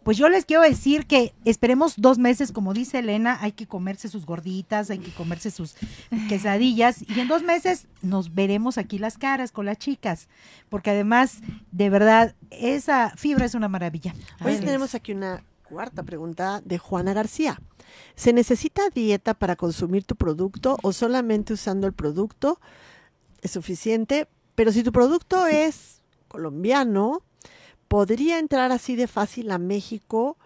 pues yo les quiero decir que esperemos dos meses, como dice Elena, hay que comerse sus gorditas, hay que comerse sus quesadillas y en dos meses nos veremos aquí las caras con las chicas, porque además, de verdad, esa fibra es una maravilla. Hoy Así tenemos aquí una cuarta pregunta de Juana García. ¿Se necesita dieta para consumir tu producto o solamente usando el producto es suficiente? Pero si tu producto es colombiano, podría entrar así de fácil a México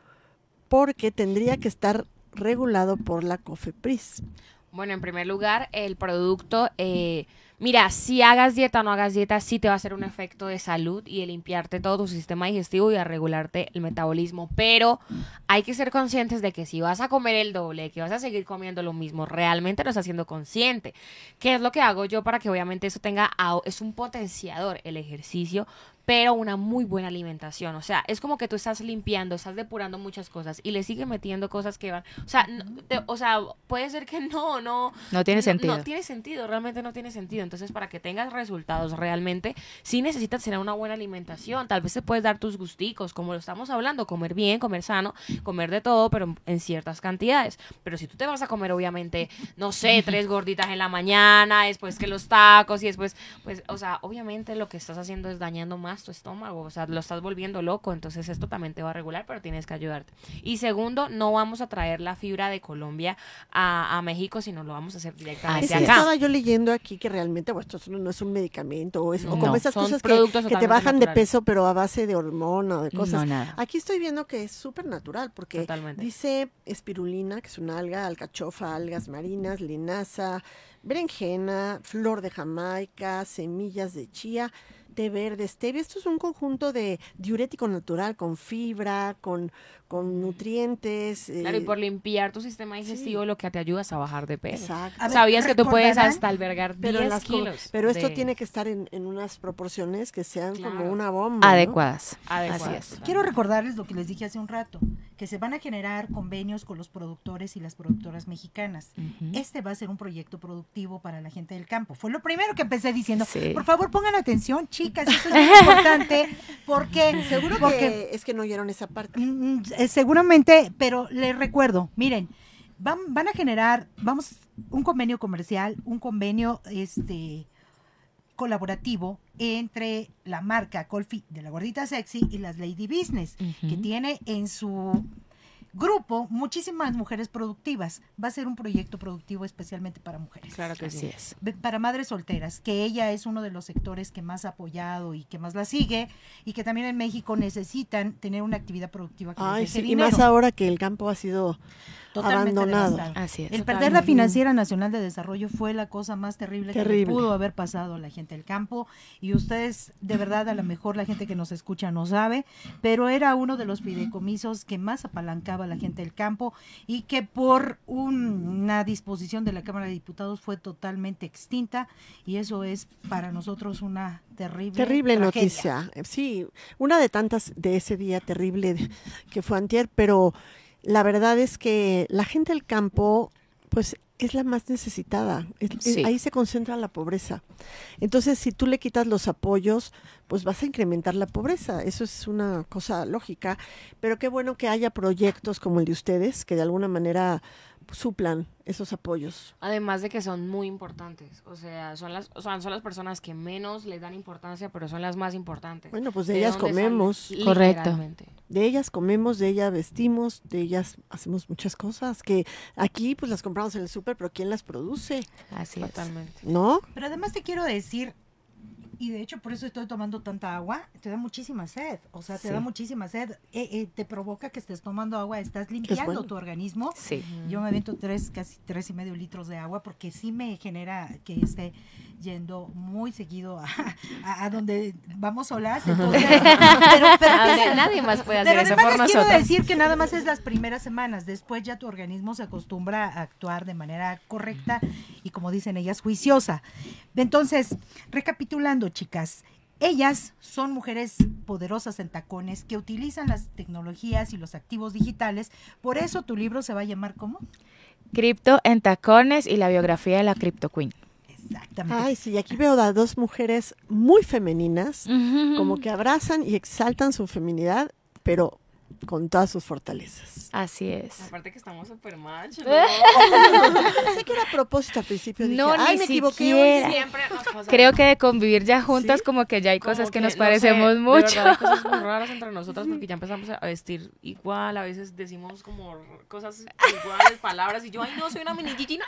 porque tendría que estar regulado por la COFEPRIS. Bueno, en primer lugar, el producto, eh, mira, si hagas dieta o no hagas dieta, sí te va a hacer un efecto de salud y de limpiarte todo tu sistema digestivo y a regularte el metabolismo. Pero hay que ser conscientes de que si vas a comer el doble, que vas a seguir comiendo lo mismo, realmente lo estás haciendo consciente. ¿Qué es lo que hago yo para que obviamente eso tenga, es un potenciador el ejercicio, pero una muy buena alimentación. O sea, es como que tú estás limpiando, estás depurando muchas cosas y le sigues migues cosas que van. O sea, no- te- o sea, puede ser que no, no. No tiene sentido. No tiene sentido, realmente no tiene sentido. Entonces, para que tengas resultados realmente, sí necesitas tener una buena alimentación. Tal vez te puedes dar tus gusticos, como lo estamos hablando, comer bien, comer sano, comer de todo, pero en ciertas cantidades. Pero si tú te vas a comer, obviamente, no sé, tres gorditas en la mañana, después que los tacos y después, pues, o sea, obviamente lo que estás haciendo es dañando más tu estómago, o sea, lo estás volviendo loco, entonces esto también te va a regular, pero tienes que ayudarte. Y segundo, no vamos a traer la fibra de Colombia a, a México, sino lo vamos a hacer directamente acá. estaba yo leyendo aquí que realmente bueno, esto no es un medicamento o, es, o No, como esas cosas que, te bajan de peso pero a base de hormona o de cosas. No, nada. Aquí estoy viendo que es súper natural porque Totalmente. dice espirulina, que es una alga, alcachofa, algas marinas, linaza, berenjena, flor de Jamaica, semillas de chía, té verde, stevia. Esto es un conjunto de diurético natural con fibra, con, con nutrientes. Claro, y eh, por limpiar tu sistema digestivo, sí. lo que te ayuda es a bajar de peso. Exacto. Ver, ¿Sabías que tú puedes hasta albergar Pero, en 10 las co- kilos? pero esto de- tiene que estar en, en unas proporciones que sean Claro. como una bomba. ¿no? Adecuadas. Adecuadas, Así es. claro. Quiero recordarles lo que les dije hace un rato, que se van a generar convenios con los productores y las productoras mexicanas. Este va a ser un proyecto productivo para la gente del campo. Fue lo primero que empecé diciendo. Sí. Por favor, pongan atención, chicas, eso es muy importante porque Seguro porque que es que no oyeron esa parte. Eh, seguramente, pero les recuerdo, miren, van, van a generar, vamos, un convenio comercial, un convenio este colaborativo entre la marca Colfi de la gordita sexy y las Lady Business, que tiene en su grupo muchísimas mujeres productivas. Va a ser un proyecto productivo especialmente para mujeres. Claro que sí. es. Para madres solteras, que ella es uno de los sectores que más ha apoyado y que más la sigue, y que también en México necesitan tener una actividad productiva que les Ay, deje sí, y más ahora que el campo ha sido Totalmente abandonado. devastado. Así es. El perder Totalmente. la Financiera Nacional de Desarrollo fue la cosa más terrible, que le pudo haber pasado a la gente del campo. Y ustedes, de verdad, a lo mejor la gente que nos escucha no sabe, pero era uno de los fideicomisos que más apalancaba a la gente del campo y que por un- una disposición de la Cámara de Diputados fue totalmente extinta. Y eso es para nosotros una terrible, Terrible tragedia. noticia. Sí, una de tantas de ese día terrible que fue antier, pero la verdad es que la gente del campo, pues es la más necesitada. Es- es- Sí. ahí se concentra la pobreza. Entonces, si tú le quitas los apoyos, pues vas a incrementar la pobreza. Eso es una cosa lógica. Pero qué bueno que haya proyectos como el de ustedes, que de alguna manera suplan esos apoyos. Además de que son muy importantes. O sea, son las, o sea, son las personas que menos les dan importancia, pero son las más importantes. Bueno, pues de, ¿De ellas comemos. Correcto. De ellas comemos, de ellas vestimos, de ellas hacemos muchas cosas que aquí pues las compramos en el súper, pero ¿quién las produce? Así es. Totalmente. ¿No? Pero además te quiero decir, y de hecho por eso estoy tomando tanta agua, te da muchísima sed, o sea, te Sí. da muchísima sed, eh, eh, te provoca que estés tomando agua, estás limpiando bueno. tu organismo. Sí. Yo me aviento tres, casi tres y medio litros de agua porque sí me genera que esté yendo muy seguido a, a- a donde vamos solas. Entonces, pero, pero A ¿qué ver, se- nadie más puede hacer pero eso además por les quiero nosotros. decir que nada más es las primeras semanas. Después ya tu organismo se acostumbra a actuar de manera correcta y, como dicen ellas, juiciosa. Entonces, recapitulando, chicas. Ellas son mujeres poderosas en tacones que utilizan las tecnologías y los activos digitales. Por eso tu libro se va a llamar ¿cómo? Cripto en tacones y la biografía de la Crypto Queen. Exactamente. Ay, sí, aquí veo a dos mujeres muy femeninas, como que abrazan y exaltan su feminidad, pero con todas sus fortalezas. Así es. Aparte que estamos súper machos. Pensé que era a propósito al principio. Dije, No, Ay, ni me equivoqué. siquiera. hoy". Siempre nos pasa. Creo que de convivir ya juntas ¿Sí? como que ya hay Como cosas que, que, nos no parecemos sé, de mucho. verdad, hay cosas muy raras entre nosotras porque ya empezamos a vestir igual, a veces decimos como cosas iguales, palabras, y yo, ay, no, soy una mini Gigi, no,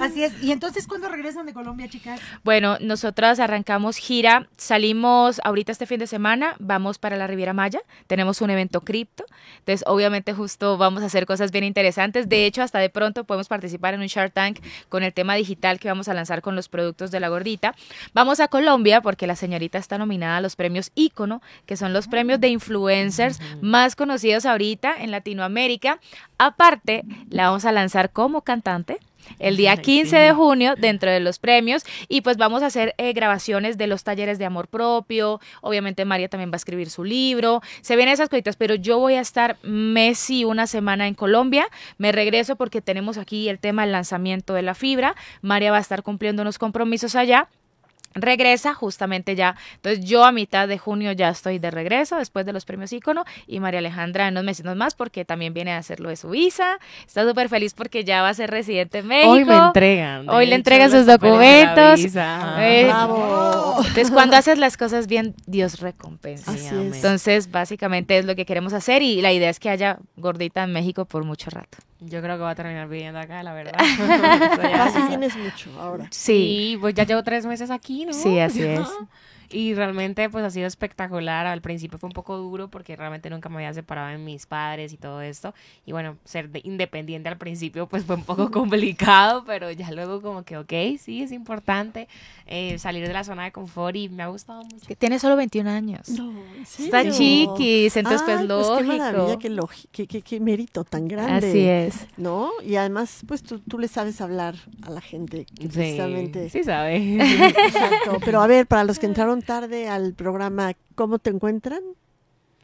Así es. ¿Y entonces cuándo regresan de Colombia, chicas? Bueno, nosotras arrancamos gira, salimos ahorita este fin de semana, vamos para la Riviera Maya, tenemos un evento cripto, entonces obviamente justo vamos a hacer cosas bien interesantes, de hecho hasta de pronto podemos participar en un Shark Tank con el tema digital que vamos a lanzar con los productos de la gordita. Vamos a Colombia porque la señorita está nominada a los premios Ícono, que son los premios de influencers más conocidos ahorita en Latinoamérica. Aparte, la vamos a lanzar como cantante el día Ay, 15 sí. de junio dentro de los premios y pues vamos a hacer eh, grabaciones de los talleres de amor propio. Obviamente María también va a escribir su libro. Se vienen esas cositas, pero yo voy a estar mes y una semana en Colombia. Me regreso porque tenemos aquí el tema del lanzamiento de la fibra. María va a estar cumpliendo unos compromisos allá regresa justamente ya. Entonces yo a mitad de junio ya estoy de regreso después de los premios ícono y María Alejandra en unos meses más porque también viene a hacer lo de su visa. Está súper feliz porque ya va a ser residente en México. Hoy me entregan. Hoy le entregan sus documentos. visa. Eh, Bravo. Entonces cuando haces las cosas bien, Dios recompensa. Entonces básicamente es lo que queremos hacer y la idea es que haya gordita en México por mucho rato. Yo creo que voy a terminar viviendo acá, la verdad. Casi tienes mucho ahora. Sí, Sí, pues ya llevo tres meses aquí, ¿no? Sí, así es. Y realmente pues ha sido espectacular. Al principio fue un poco duro porque realmente nunca me había separado de mis padres y todo esto. Y bueno, ser de- independiente al principio pues fue un poco complicado, pero ya luego como que, ok, sí, es importante eh, salir de la zona de confort y me ha gustado mucho. que tiene solo 21 años. No, ¿en Está chiquis, entonces pues Ay, lógico. qué maravilla, qué, qué, qué- qué mérito tan grande. Así es. ¿No? Y además, pues tú, tú le sabes hablar a la gente que precisamente... Sí, sabe. Exacto. Pero a ver, para los que entraron tarde al programa, ¿cómo te encuentran?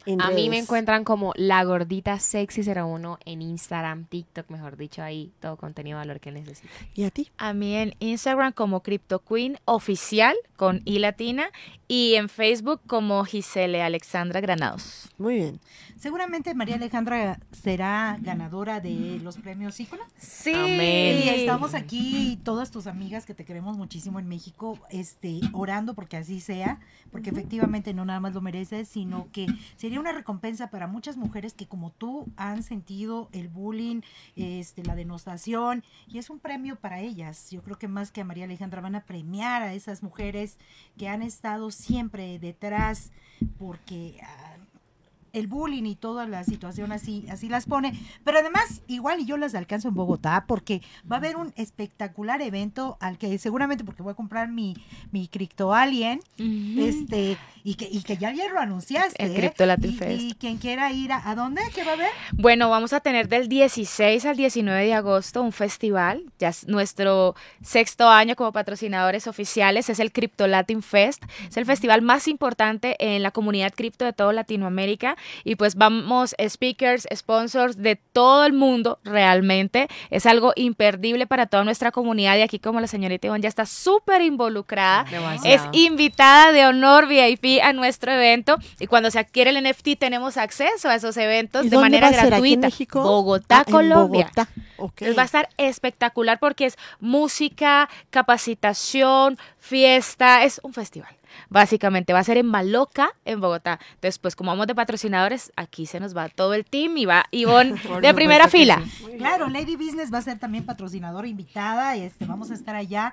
En A mí me encuentran como la gordita sexy 01 en Instagram, TikTok, mejor dicho, ahí todo contenido de valor que necesito. ¿Y a ti? A mí en Instagram como Crypto Queen oficial con I latina y en Facebook como Gisele Alexandra Granados. Muy bien. Seguramente María Alejandra será ganadora de los premios Ícono. Sí. Amén. Y estamos aquí, todas tus amigas que te queremos muchísimo en México, este, orando porque así sea, porque efectivamente no nada más lo mereces, sino que sería una recompensa para muchas mujeres que como tú han sentido el bullying, este, la denostación, y es un premio para ellas. Yo creo que más que a María Alejandra van a premiar a esas mujeres que han estado siempre detrás, porque el bullying y toda la situación así, así las pone. Pero además, igual y yo las alcanzo en Bogotá, porque va a haber un espectacular evento al que seguramente, porque voy a comprar mi, mi Crypto Alien, este, y que, y que ya ayer lo anunciaste. El ¿eh? Crypto Latin y, Fest. y quien quiera ir a, ¿a dónde? ¿Qué va a haber? Bueno, vamos a tener del 16 al 19 de agosto un festival. Ya es nuestro sexto año como patrocinadores oficiales. Es el Crypto Latin Fest. Es el festival más importante en la comunidad cripto de toda Latinoamérica. Y pues vamos speakers, sponsors de todo el mundo realmente. Es algo imperdible para toda nuestra comunidad. Y aquí como la señorita Ivonne ya está súper involucrada. Es invitada de honor VIP a nuestro evento y cuando se adquiere el NFT tenemos acceso a esos eventos ¿Y de manera gratuita. México? Bogotá, Ah, en Colombia. Bogotá. Ok. Entonces va a estar espectacular porque es música, capacitación, fiesta, es un festival. Básicamente va a ser en Maloca, en Bogotá. Entonces, pues como vamos de patrocinadores, aquí se nos va todo el team y va Ivonne de primera fila. sí. Claro, Lady Business va a ser también patrocinadora invitada. Este, vamos a estar allá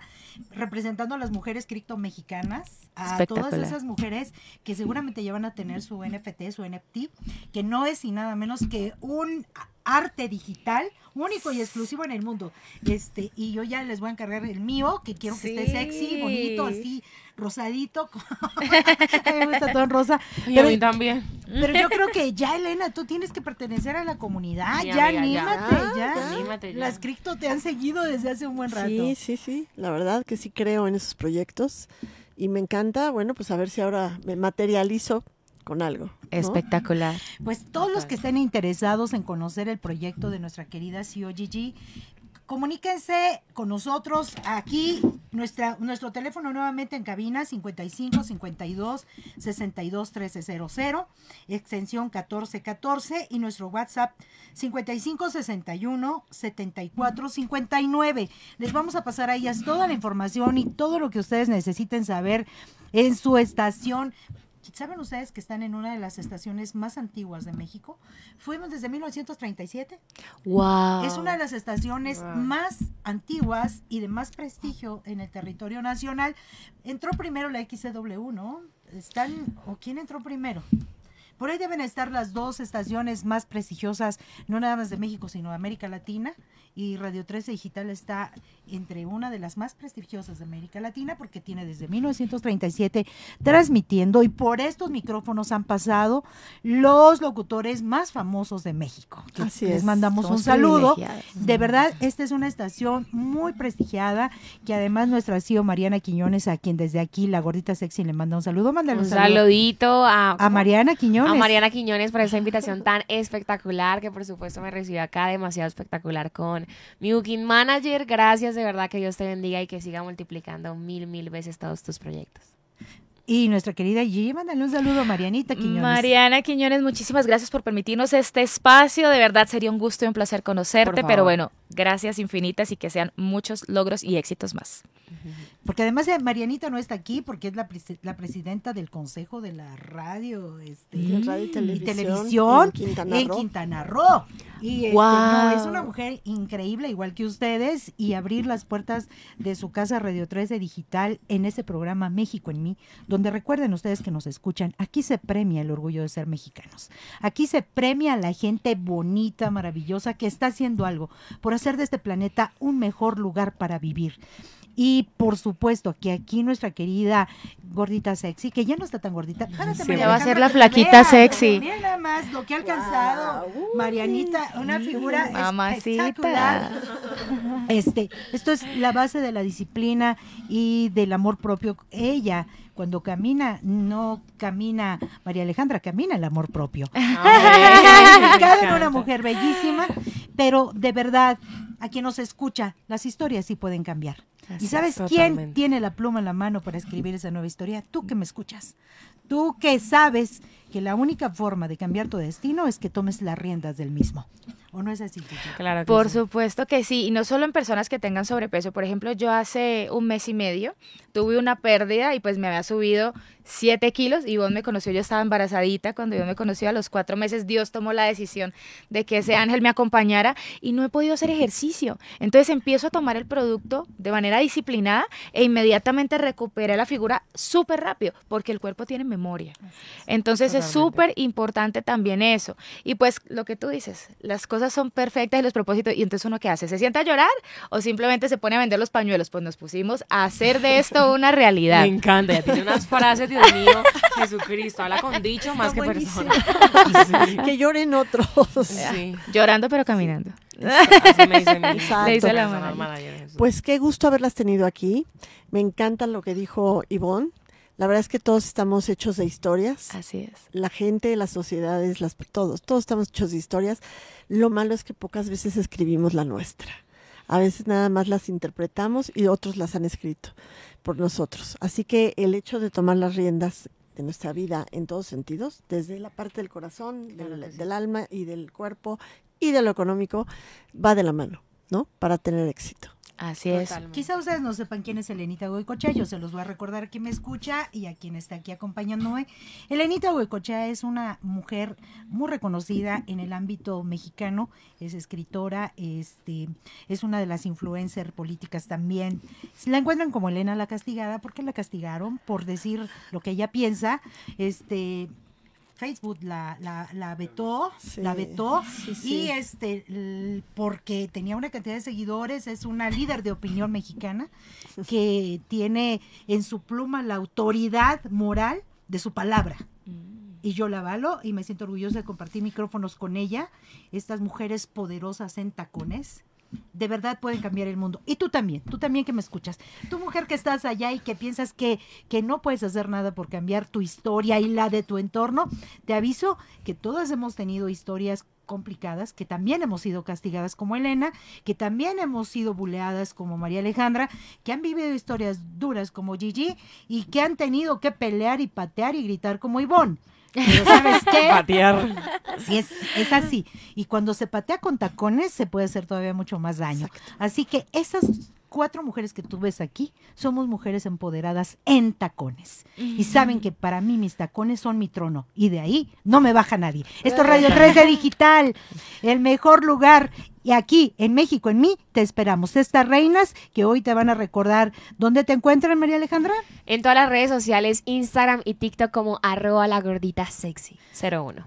representando a las mujeres cripto mexicanas, a todas esas mujeres que seguramente ya van a tener su NFT, su NFT, que no es y nada menos que un arte digital único y exclusivo en el mundo. Este, y yo ya les voy a encargar el mío, que quiero que esté sexy, bonito, así rosadito. a mí me gusta todo en rosa. Y a mí también. pero yo creo que ya, Elena, tú tienes que pertenecer a la comunidad. Ya, anímate, Ah, ya. ya. Anímate ya. Las cripto te han seguido desde hace un buen rato. Sí, sí, sí. La verdad que sí creo en esos proyectos. Y me encanta, bueno, pues a ver si ahora me materializo con algo. ¿no? Espectacular. Pues todos los que estén interesados en conocer el proyecto de nuestra querida COGG, comuníquense con nosotros aquí, nuestro teléfono nuevamente en cabina 55 52 62 1300, extensión 1414 y nuestro WhatsApp 55 61 74 59. Les vamos a pasar a ellas toda la información y todo lo que ustedes necesiten saber en su estación. ¿Saben ustedes que están en una de las estaciones más antiguas de México? Fuimos desde 1937. Wow. Es una de las estaciones más antiguas y de más prestigio en el territorio nacional. Entró primero la XCW, ¿no? Están, ¿o quién entró primero? Por ahí deben estar las dos estaciones más prestigiosas, no nada más de México, sino de América Latina. Y Radio 13 Digital está entre una de las más prestigiosas de América Latina porque tiene desde 1937 transmitiendo y por estos micrófonos han pasado los locutores más famosos de México. Así les es, mandamos un saludo. De verdad, esta es una estación muy prestigiada que además nuestra CEO Mariana Quiñones, a quien desde aquí la gordita sexy le manda un saludo, mándale Un un, saludito a, a Mariana Quiñones. a Mariana Quiñones por esa invitación tan espectacular que por supuesto me recibió acá demasiado espectacular con mi booking manager. Gracias de verdad que Dios te bendiga y que siga multiplicando mil, mil veces todos tus proyectos. Y nuestra querida Gigi, mándale un saludo a Marianita Quiñones. Mariana Quiñones, muchísimas gracias por permitirnos este espacio. De verdad sería un gusto y un placer conocerte, pero bueno, gracias infinitas y que sean muchos logros y éxitos más. Porque además eh, Marianita no está aquí porque es la, la presidenta del Consejo de la Radio este, De radio y y televisión, televisión en Quintana en Roo. Quintana Roo. Y este, no, es una mujer increíble, igual que ustedes, y abrir las puertas de su casa Radio 13 Digital en ese programa México en mí, donde recuerden ustedes que nos escuchan, aquí se premia el orgullo de ser mexicanos. Aquí se premia a la gente bonita, maravillosa, que está haciendo algo por hacer de este planeta un mejor lugar para vivir. Y por supuesto que aquí nuestra querida gordita sexy, que ya no está tan gordita, Sí, María va a ser la flaquita sexy. Miren nada más lo que ha alcanzado. Marianita, una figura Mamacita. espectacular. Este, esto es la base de la disciplina y del amor propio. Ella, cuando camina, no camina María Alejandra, camina el amor propio. Cada en una mujer bellísima, pero de verdad, a quien nos escucha, las historias sí pueden cambiar. Así ¿Y sabes es, quién tiene la pluma en la mano para escribir esa nueva historia? Tú que me escuchas. Tú que sabes que la única forma de cambiar tu destino es que tomes las riendas del mismo. ¿O no es así? Claro que Por sí. supuesto que sí, y no solo en personas que tengan sobrepeso. Por ejemplo, yo hace un mes y medio tuve una pérdida y pues me había subido 7 kilos y vos me conoció, yo estaba embarazadita, cuando Dios me conoció a los cuatro meses, Dios tomó la decisión de que ese ángel me acompañara y no he podido hacer ejercicio. Entonces empiezo a tomar el producto de manera disciplinada e inmediatamente recuperé la figura súper rápido, porque el cuerpo tiene memoria. Entonces es súper importante también eso. Y pues lo que tú dices, las cosas son perfectas y los propósitos, y entonces uno qué hace, ¿se sienta a llorar o simplemente se pone a vender los pañuelos? Pues nos pusimos a hacer de esto una realidad. Me encanta, ya tiene unas frases, Dios mío, Jesucristo, habla con dicho más que buenísimo. persona. Sí. Que lloren otros. Sí. Llorando pero caminando. Así me. Le dice la Jesús. Pues qué gusto haberlas tenido aquí. Me encanta lo que dijo Ivonne. La verdad es que todos estamos hechos de historias. Así es. La gente, las sociedades, las, todos, todos estamos hechos de historias. Lo malo es que pocas veces escribimos la nuestra. A veces nada más las interpretamos y otros las han escrito por nosotros. Así que el hecho de tomar las riendas de nuestra vida en todos sentidos, desde la parte del corazón, Claro del, sí. del alma y del cuerpo y de lo económico, va de la mano, ¿no? Para tener éxito. Así es. Quizá ustedes no sepan quién es Elenita Goicochea, yo se los voy a recordar a quien me escucha y a quien está aquí acompañándome. Elenita Goicochea es una mujer muy reconocida en el ámbito mexicano, es escritora, este, es una de las influencers políticas también. La encuentran como Elena la castigada porque la castigaron por decir lo que ella piensa, este Facebook la, la, la vetó, Sí, la vetó sí, sí. y este porque tenía una cantidad de seguidores, es una líder de opinión mexicana que tiene en su pluma la autoridad moral de su palabra. Y yo la avalo y me siento orgullosa de compartir micrófonos con ella, estas mujeres poderosas en tacones, de verdad pueden cambiar el mundo. Y tú también, tú también que me escuchas. Tú mujer que estás allá y que piensas que, que no puedes hacer nada por cambiar tu historia y la de tu entorno, te aviso que todas hemos tenido historias complicadas, que también hemos sido castigadas como Elena, que también hemos sido buleadas como María Alejandra, que han vivido historias duras como Gigi y que han tenido que pelear y patear y gritar como Ivonne. Pero ¿sabes qué? Patear. Sí, es, es así. Y cuando se patea con tacones se puede hacer todavía mucho más daño. Así que esas cuatro mujeres que tú ves aquí somos mujeres empoderadas en tacones. Y saben que para mí mis tacones son mi trono. Y de ahí no me baja nadie. Esto es Radio 13 Digital, el mejor lugar. Y aquí, en México, en mí, te esperamos. Estas reinas que hoy te van a recordar. ¿Dónde te encuentran, María Alejandra? En todas las redes sociales, Instagram y TikTok como arroba la gordita sexy 01.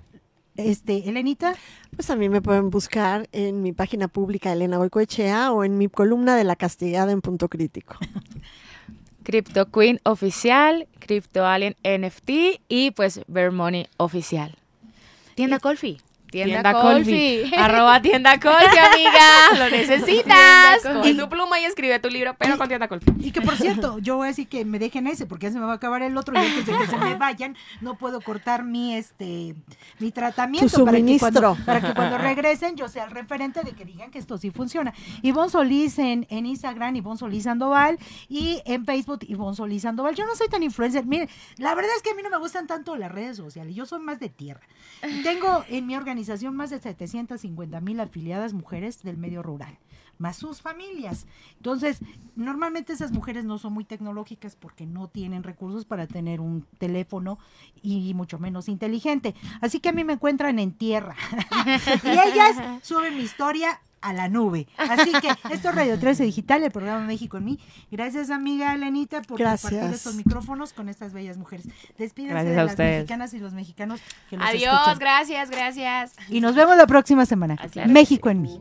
Este, Elenita. Pues a mí me pueden buscar en mi página pública Elena Goicoechea o en mi columna de La Castigada en Punto Crítico. Crypto Queen oficial, Crypto Alien NFT y pues Bear Money oficial. Tienda Colfi. Tienda, Colfi. Arroba tienda Colfi, amiga. Lo necesitas. Con tu pluma y escribe tu libro, pero con tienda Colfi. Y que por cierto, yo voy a decir que me dejen ese porque ya se me va a acabar el otro y antes de que se me vayan, no puedo cortar mi este mi tratamiento Tu para que, cuando, suministro. para que cuando regresen yo sea el referente de que digan que esto sí funciona. Ivonne Solís en, en Instagram, Ivonne Solís Sandoval y en Facebook Ivonne Solís Sandoval. Yo no soy tan influencer. Miren, la verdad es que a mí no me gustan tanto las redes sociales. Yo soy más de tierra. Tengo en mi organización más de 750 mil afiliadas mujeres del medio rural, más sus familias. Entonces, normalmente esas mujeres no son muy tecnológicas porque no tienen recursos para tener un teléfono y mucho menos inteligente. Así que a mí me encuentran en tierra. y ellas suben mi historia a la nube. Así que esto es Radio 13 Digital, el programa México en mí. Gracias, amiga Elenita, por compartir estos micrófonos con estas bellas mujeres. Despídense Gracias de a las ustedes. mexicanas y los mexicanos que los Adiós, escuchan. gracias, gracias. Y nos vemos la próxima semana. Ah, México sí. en mí.